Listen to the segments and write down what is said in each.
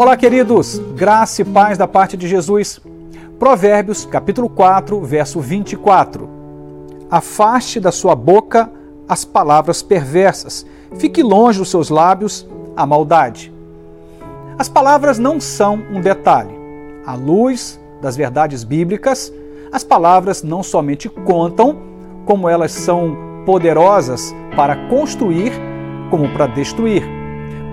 Olá, queridos, graça e paz da parte de Jesus. Provérbios, capítulo 4, verso 24. Afaste da sua boca as palavras perversas, fique longe dos seus lábios a maldade. As palavras não são um detalhe. À luz das verdades bíblicas, as palavras não somente contam, como elas são poderosas para construir, como para destruir,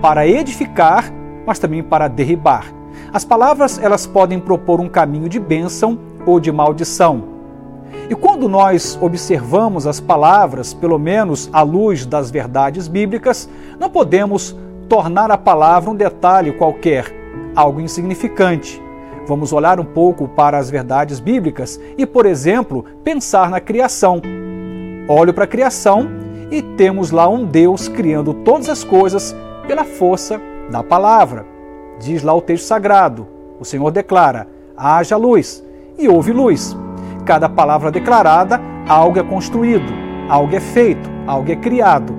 para edificar mas também para derribar. As palavras elas podem propor um caminho de bênção ou de maldição. E quando nós observamos as palavras, pelo menos à luz das verdades bíblicas, não podemos tornar a palavra um detalhe qualquer, algo insignificante. Vamos olhar um pouco para as verdades bíblicas e, por exemplo, pensar na criação. Olho para a criação e temos lá um Deus criando todas as coisas pela força da palavra. Diz lá o texto sagrado: o Senhor declara: haja luz, e houve luz. Cada palavra declarada, algo é construído, algo é feito, algo é criado.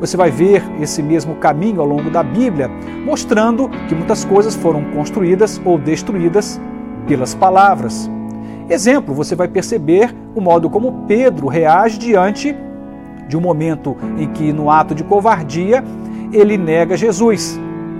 Você vai ver esse mesmo caminho ao longo da Bíblia, mostrando que muitas coisas foram construídas ou destruídas pelas palavras. Exemplo, você vai perceber o modo como Pedro reage diante de um momento em que, no ato de covardia, ele nega Jesus.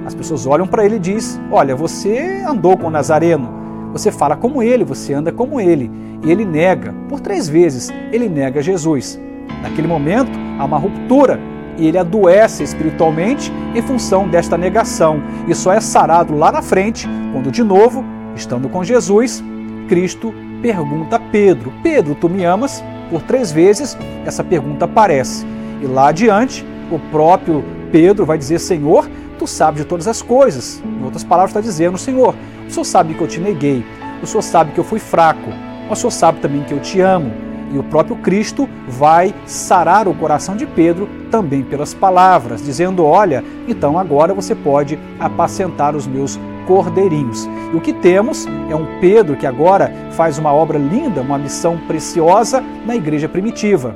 As pessoas olham para ele e diz: "Olha, você andou com o Nazareno, você fala como ele, você anda como ele". E ele nega, por três vezes, ele nega Jesus. Naquele momento, há uma ruptura e ele adoece espiritualmente em função desta negação e só é sarado lá na frente, quando de novo, estando com Jesus, Cristo pergunta a Pedro: Pedro, tu me amas? Por três vezes essa pergunta aparece. E lá adiante, o próprio Pedro vai dizer: Senhor, tu sabes de todas as coisas. Em outras palavras, está dizendo: Senhor, o Senhor sabe que eu te neguei, o Senhor sabe que eu fui fraco, o Senhor sabe também que eu te amo. E o próprio Cristo vai sarar o coração de Pedro também pelas palavras, dizendo: Olha, então agora você pode apacentar os meus cordeirinhos. E o que temos é um Pedro que agora faz uma obra linda, uma missão preciosa na igreja primitiva.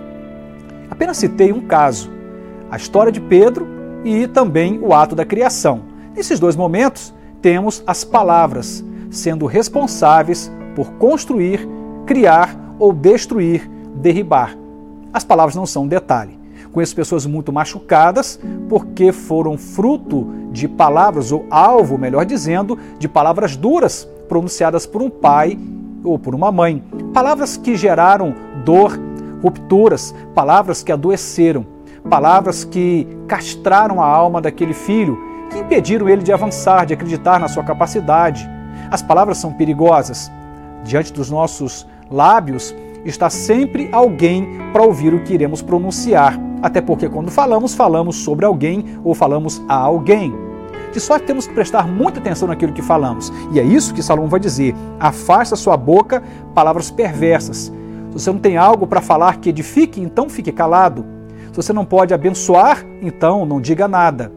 Apenas citei um caso, a história de Pedro e também o ato da criação. Nesses dois momentos, temos as palavras sendo responsáveis por construir, criar ou destruir, derribar. As palavras não são um detalhe. Conheço pessoas muito machucadas porque foram fruto de palavras, ou alvo, melhor dizendo, de palavras duras pronunciadas por um pai ou por uma mãe. Palavras que geraram dor, rupturas, palavras que adoeceram palavras que castraram a alma daquele filho, que impediram ele de avançar, de acreditar na sua capacidade. As palavras são perigosas. Diante dos nossos lábios está sempre alguém para ouvir o que iremos pronunciar. Até porque quando falamos, falamos sobre alguém ou falamos a alguém. De sorte temos que prestar muita atenção naquilo que falamos. E é isso que Salomão vai dizer: afasta sua boca palavras perversas. Se você não tem algo para falar que edifique, então fique calado. Se você não pode abençoar, então não diga nada.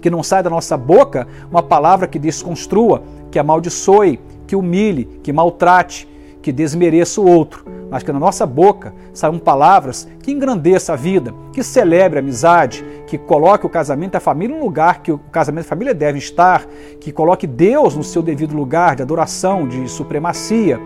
Que não saia da nossa boca uma palavra que desconstrua, que amaldiçoe, que humilhe, que maltrate, que desmereça o outro. Mas que na nossa boca saiam palavras que engrandeça a vida, que celebre a amizade, que coloque o casamento e a família no lugar que o casamento e a família devem estar, que coloque Deus no seu devido lugar de adoração, de supremacia.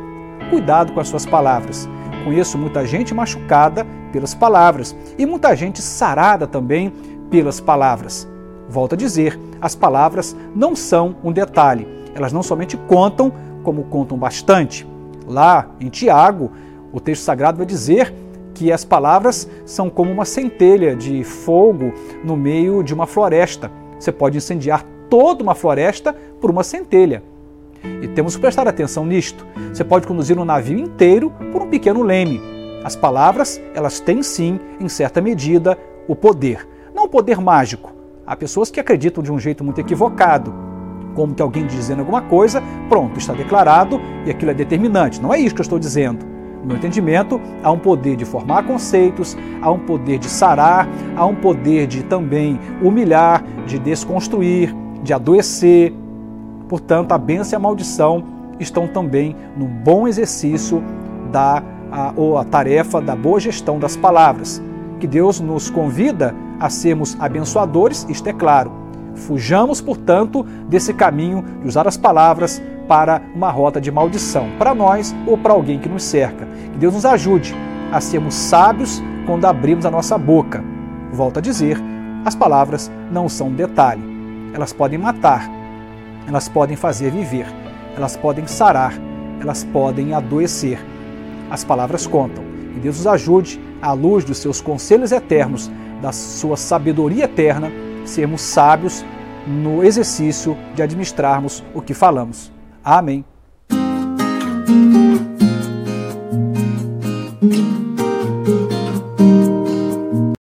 Cuidado com as suas palavras. Conheço muita gente machucada pelas palavras e muita gente sarada também pelas palavras. Volto a dizer, as palavras não são um detalhe, elas não somente contam, como contam bastante. Lá em Tiago, o texto sagrado vai dizer que as palavras são como uma centelha de fogo no meio de uma floresta. Você pode incendiar toda uma floresta por uma centelha. E temos que prestar atenção nisto. Você pode conduzir um navio inteiro por um pequeno leme. As palavras, elas têm sim, em certa medida, o poder. Não o poder mágico. Há pessoas que acreditam de um jeito muito equivocado, como que alguém dizendo alguma coisa, pronto, está declarado e aquilo é determinante. Não é isso que eu estou dizendo. No meu entendimento, há um poder de formar conceitos, há um poder de sarar, há um poder de também humilhar, de desconstruir, de adoecer. Portanto, a bênção e a maldição estão também no bom exercício da a, ou a tarefa da boa gestão das palavras, que Deus nos convida a sermos abençoadores, isto é claro, Fujamos, portanto, desse caminho de usar as palavras para uma rota de maldição, para nós ou para alguém que nos cerca. Que Deus nos ajude a sermos sábios quando abrimos a nossa boca. Volto a dizer, as palavras não são um detalhe. Elas podem matar, elas podem fazer viver, elas podem sarar, elas podem adoecer. As palavras contam. E Deus nos ajude, à luz dos seus conselhos eternos, da sua sabedoria eterna, sermos sábios no exercício de administrarmos o que falamos. Amém.